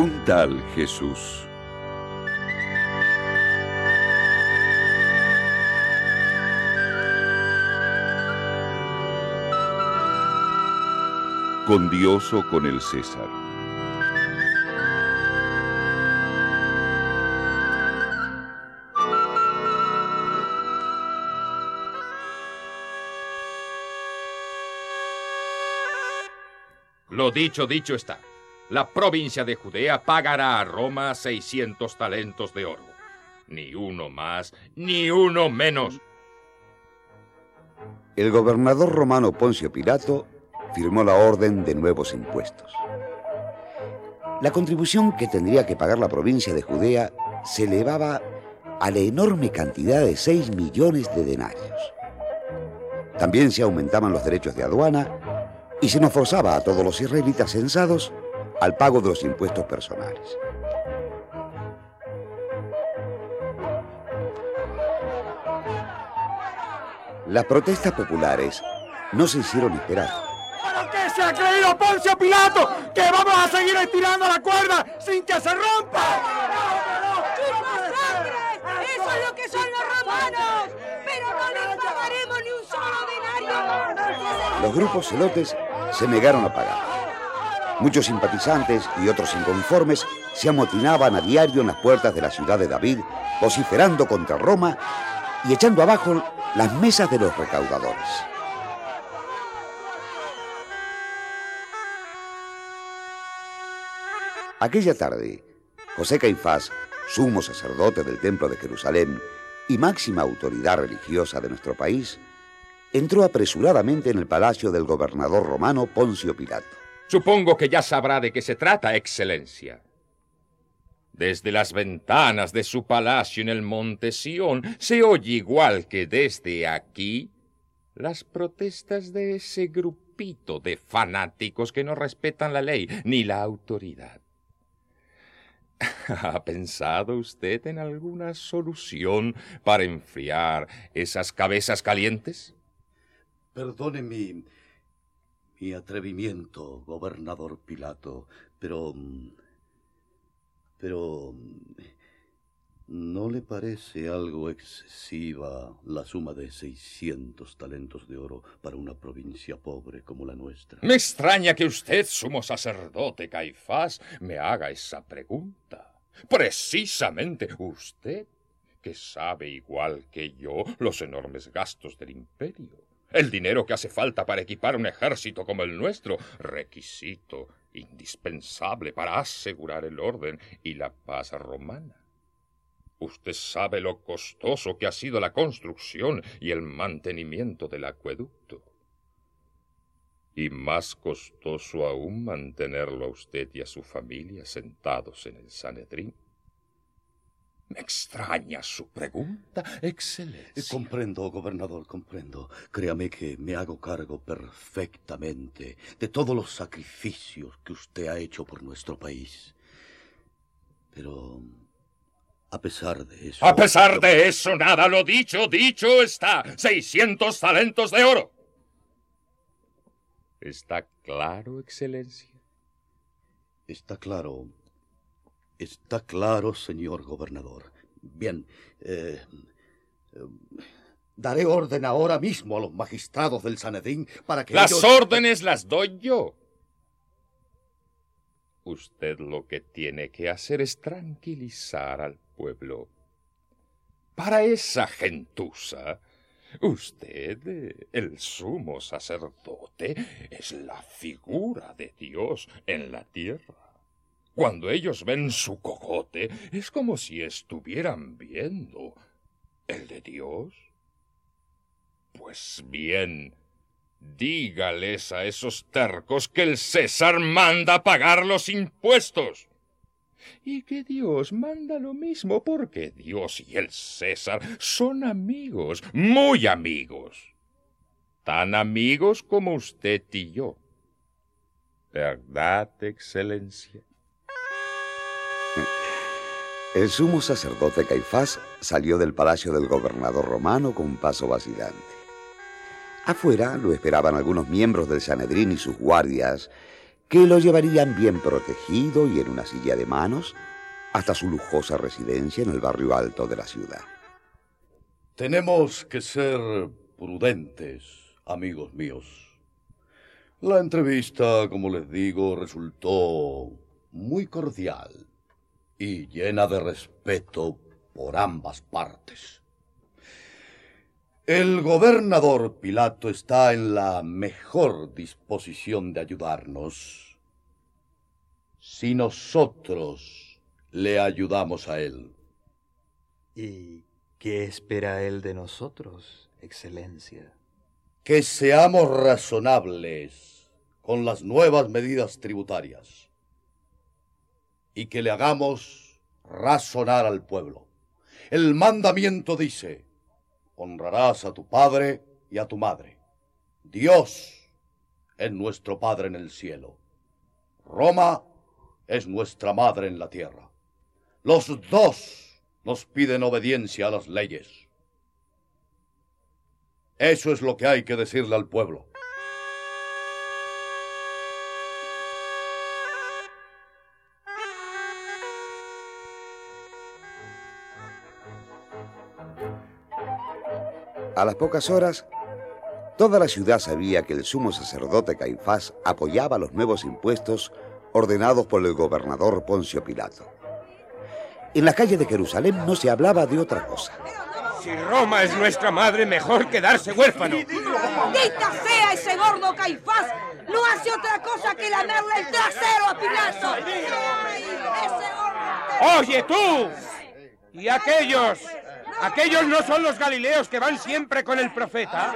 Un tal Jesús. Con Dios o con el César. Lo dicho, dicho está. La provincia de Judea pagará a Roma 600 talentos de oro. Ni uno más, ni uno menos. El gobernador romano Poncio Pilato firmó la orden de nuevos impuestos. La contribución que tendría que pagar la provincia de Judea se elevaba a la enorme cantidad de 6 millones de denarios. También se aumentaban los derechos de aduana y se nos forzaba a todos los israelitas censados al pago de los impuestos personales. Las protestas populares no se hicieron esperar. ¿Para qué se ha creído Poncio Pilato que vamos a seguir estirando la cuerda sin que se rompa? sangre! ¡Eso es lo que son los romanos! ¡Pero no les pagaremos ni un solo denario! Los grupos celotes se negaron a pagar. Muchos simpatizantes y otros inconformes se amotinaban a diario en las puertas de la ciudad de David, vociferando contra Roma y echando abajo las mesas de los recaudadores. Aquella tarde, José Caifás, sumo sacerdote del Templo de Jerusalén y máxima autoridad religiosa de nuestro país, entró apresuradamente en el palacio del gobernador romano Poncio Pilato. Supongo que ya sabrá de qué se trata, Excelencia. Desde las ventanas de su palacio en el monte Sión se oye igual que desde aquí las protestas de ese grupito de fanáticos que no respetan la ley ni la autoridad. ¿Ha pensado usted en alguna solución para enfriar esas cabezas calientes? Perdone mi atrevimiento, gobernador Pilato, pero... Pero... ¿No le parece algo excesiva la suma de 600 talentos de oro para una provincia pobre como la nuestra? Me extraña que usted, sumo sacerdote Caifás, me haga esa pregunta. Precisamente usted, que sabe igual que yo los enormes gastos del imperio el dinero que hace falta para equipar un ejército como el nuestro, requisito indispensable para asegurar el orden y la paz romana. Usted sabe lo costoso que ha sido la construcción y el mantenimiento del acueducto. Y más costoso aún mantenerlo a usted y a su familia sentados en el Sanedrín. Extraña su pregunta, Excelencia. Eh, comprendo, gobernador, comprendo. Créame que me hago cargo perfectamente de todos los sacrificios que usted ha hecho por nuestro país. Pero, a pesar de eso... A pesar de eso, nada, lo dicho, dicho está. 600 talentos de oro. ¿Está claro, Excelencia? Está claro, Está claro, señor gobernador. Bien, eh, eh, daré orden ahora mismo a los magistrados del Sanedín para que... Las órdenes las doy yo. Usted lo que tiene que hacer es tranquilizar al pueblo. Para esa gentuza, usted, el sumo sacerdote, es la figura de Dios en la tierra. Cuando ellos ven su cogote, es como si estuvieran viendo el de Dios. Pues bien, dígales a esos tercos que el César manda pagar los impuestos. Y que Dios manda lo mismo porque Dios y el César son amigos, muy amigos. Tan amigos como usted y yo. ¿Verdad, Excelencia? El sumo sacerdote Caifás salió del palacio del gobernador romano con un paso vacilante. Afuera lo esperaban algunos miembros del Sanedrín y sus guardias, que lo llevarían bien protegido y en una silla de manos hasta su lujosa residencia en el barrio alto de la ciudad. Tenemos que ser prudentes, amigos míos. La entrevista, como les digo, resultó muy cordial y llena de respeto por ambas partes. El gobernador Pilato está en la mejor disposición de ayudarnos si nosotros le ayudamos a él. ¿Y qué espera él de nosotros, Excelencia? Que seamos razonables con las nuevas medidas tributarias y que le hagamos razonar al pueblo. El mandamiento dice, honrarás a tu padre y a tu madre. Dios es nuestro Padre en el cielo. Roma es nuestra madre en la tierra. Los dos nos piden obediencia a las leyes. Eso es lo que hay que decirle al pueblo. A las pocas horas, toda la ciudad sabía que el sumo sacerdote Caifás apoyaba los nuevos impuestos ordenados por el gobernador Poncio Pilato. En la calle de Jerusalén no se hablaba de otra cosa. Si Roma es nuestra madre, mejor quedarse huérfano. ¡Dita sea ese gordo Caifás! No hace otra cosa que lamerle el trasero a Pilato. ¡Ay, ese gordo! ¡Oye tú! ¿Y aquellos? ¿Aquellos no son los galileos que van siempre con el profeta?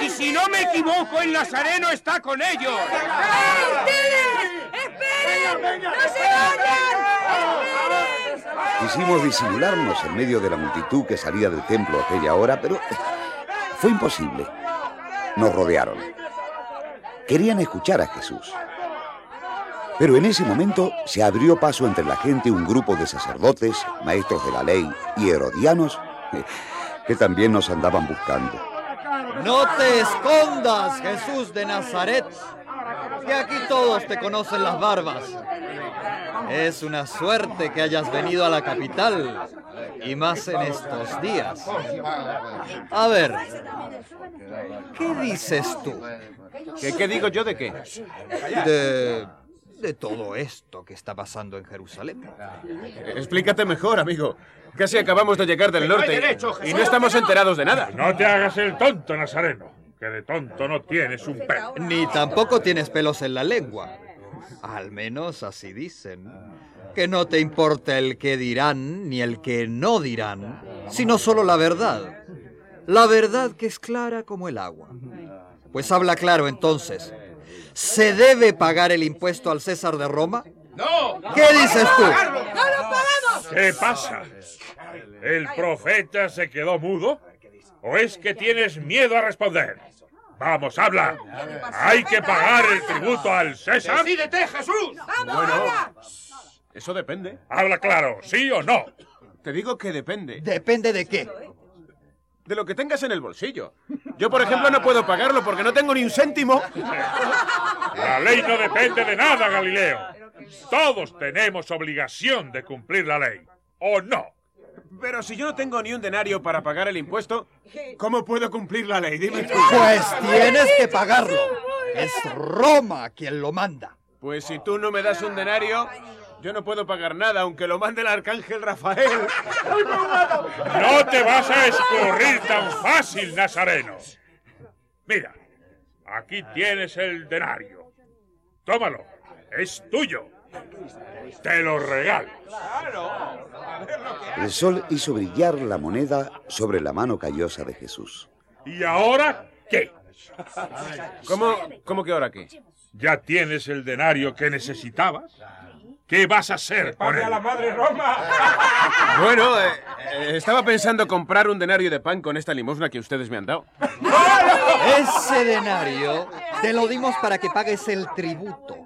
Y si no me equivoco, el Nazareno está con ellos. ¡Ey, ustedes! ¡Esperen! ¡No se vayan! ¡Esperen! Quisimos disimularnos en medio de la multitud que salía del templo a aquella hora, pero fue imposible. Nos rodearon. Querían escuchar a Jesús. Pero en ese momento se abrió paso entre la gente un grupo de sacerdotes, maestros de la ley y herodianos que también nos andaban buscando. No te escondas, Jesús de Nazaret, que aquí todos te conocen las barbas. Es una suerte que hayas venido a la capital, y más en estos días. A ver, ¿qué dices tú ¿Qué, qué digo yo de qué? de, de todo esto que está pasando en Jerusalén? Explícate mejor, amigo. Casi acabamos de llegar del norte y no estamos enterados de nada. No te hagas el tonto, Nazareno, que de tonto no tienes un pelo. Ni tampoco tienes pelos en la lengua. Al menos así dicen. Que no te importa el que dirán ni el que no dirán, sino solo la verdad. La verdad que es clara como el agua. Pues habla claro entonces. ¿Se debe pagar el impuesto al César de Roma? ¡No! ¿Qué dices tú? ¡No lo pagamos! ¿Qué pasa? ¿El profeta se quedó mudo? ¿O es que tienes miedo a responder? Vamos, habla. ¿Hay que pagar el tributo al César? ¡Decídete, Jesús! ¡Vamos, habla! Eso depende. Habla claro, ¿sí o no? Te digo que depende. ¿Depende de qué? De lo que tengas en el bolsillo. Yo, por ejemplo, no puedo pagarlo porque no tengo ni un céntimo. La ley no depende de nada, Galileo. Todos tenemos obligación de cumplir la ley. ¿O no? Pero si yo no tengo ni un denario para pagar el impuesto, ¿cómo puedo cumplir la ley? Dime tú. Pues tienes que pagarlo. Es Roma quien lo manda. Pues si tú no me das un denario, yo no puedo pagar nada, aunque lo mande el arcángel Rafael. No te vas a escurrir tan fácil, Nazareno. Mira, aquí tienes el denario. Tómalo, es tuyo. Te lo regalo. El sol hizo brillar la moneda sobre la mano callosa de Jesús. ¿Y ahora qué? ¿Cómo, cómo que ahora qué? ¿Ya tienes el denario que necesitabas? ¿Qué vas a hacer con él? madre Roma! Bueno, eh, eh, estaba pensando comprar un denario de pan con esta limosna que ustedes me han dado. Ese denario te lo dimos para que pagues el tributo.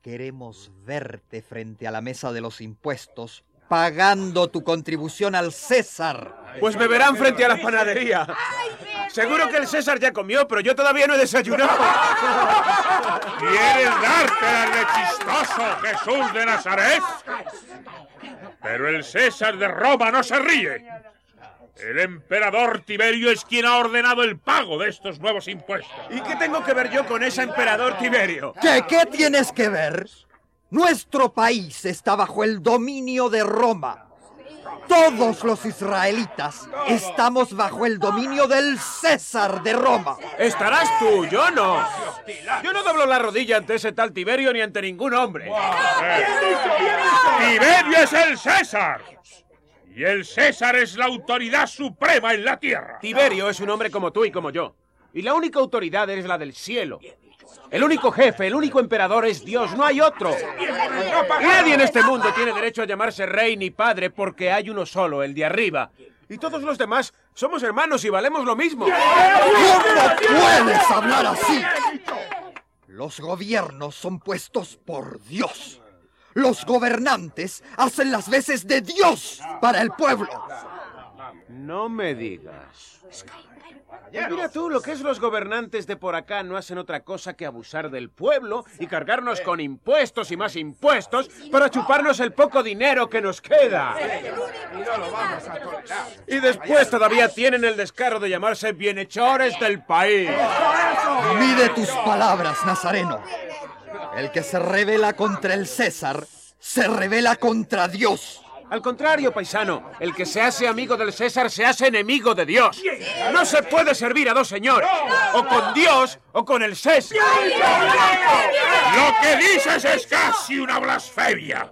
Queremos verte frente a la mesa de los impuestos pagando tu contribución al César. Pues me verán frente a la panadería. Seguro que el César ya comió, pero yo todavía no he desayunado. ¿Quieres darte de chistoso, Jesús de Nazaret? Pero el César de Roma no se ríe. El emperador Tiberio es quien ha ordenado el pago de estos nuevos impuestos. ¿Y qué tengo que ver yo con ese emperador Tiberio? ¿Qué, qué tienes que ver? Nuestro país está bajo el dominio de Roma. Todos los israelitas estamos bajo el dominio del César de Roma. Estarás tú, yo no. Yo no doblo la rodilla ante ese tal Tiberio ni ante ningún hombre. Tiberio es el César. Y el César es la autoridad suprema en la tierra. Tiberio es un hombre como tú y como yo. Y la única autoridad es la del cielo. El único jefe, el único emperador es Dios, no hay otro. Nadie en este mundo tiene derecho a llamarse rey ni padre porque hay uno solo, el de arriba. Y todos los demás somos hermanos y valemos lo mismo. ¿Cómo puedes hablar así? Los gobiernos son puestos por Dios. Los gobernantes hacen las veces de Dios para el pueblo. No me digas. Mira tú, lo que es los gobernantes de por acá no hacen otra cosa que abusar del pueblo y cargarnos con impuestos y más impuestos para chuparnos el poco dinero que nos queda. Y después todavía tienen el descaro de llamarse bienhechores del país. Mide tus palabras, Nazareno. El que se revela contra el César, se revela contra Dios. Al contrario, paisano, el que se hace amigo del César se hace enemigo de Dios. No se puede servir a dos señores, o con Dios o con el César. Lo que dices es casi una blasfemia.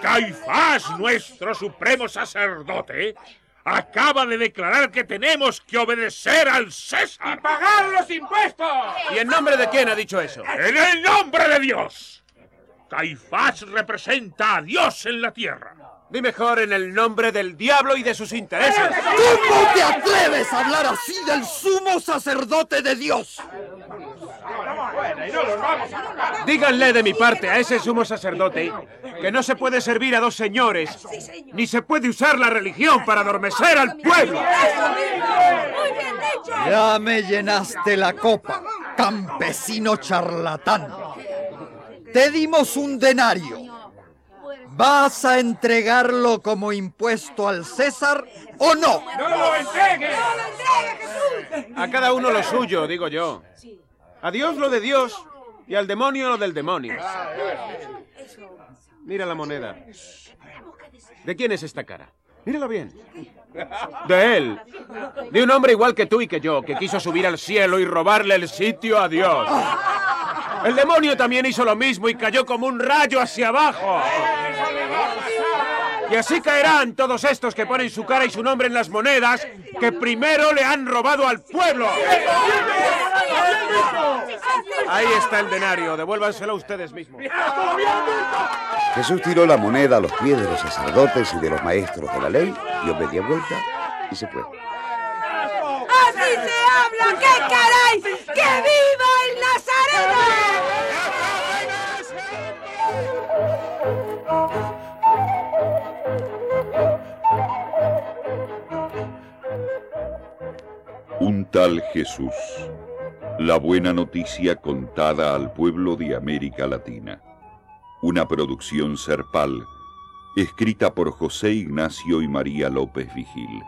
Caifás, nuestro supremo sacerdote, acaba de declarar que tenemos que obedecer al César. ¡Pagar los impuestos! ¿Y en nombre de quién ha dicho eso? En el nombre de Dios. Caifás representa a Dios en la tierra. Di mejor en el nombre del diablo y de sus intereses. ¿Cómo te atreves a hablar así del sumo sacerdote de Dios? Díganle de mi parte a ese sumo sacerdote que no se puede servir a dos señores, ni se puede usar la religión para adormecer al pueblo. Ya me llenaste la copa, campesino charlatán. Te dimos un denario. ¿Vas a entregarlo como impuesto al César o no? ¡No lo entregue! A cada uno lo suyo, digo yo. A Dios lo de Dios y al demonio lo del demonio. Mira la moneda. ¿De quién es esta cara? Míralo bien. De él. De un hombre igual que tú y que yo, que quiso subir al cielo y robarle el sitio a Dios. El demonio también hizo lo mismo y cayó como un rayo hacia abajo. Y así caerán todos estos que ponen su cara y su nombre en las monedas que primero le han robado al pueblo. Ahí está el denario, devuélvanselo ustedes mismos. Jesús tiró la moneda a los pies de los sacerdotes y de los maestros de la ley, dio media vuelta y se fue. ¡Así se habla! ¡Qué caray! ¡Que viva Un tal Jesús. La buena noticia contada al pueblo de América Latina. Una producción serpal, escrita por José Ignacio y María López Vigil.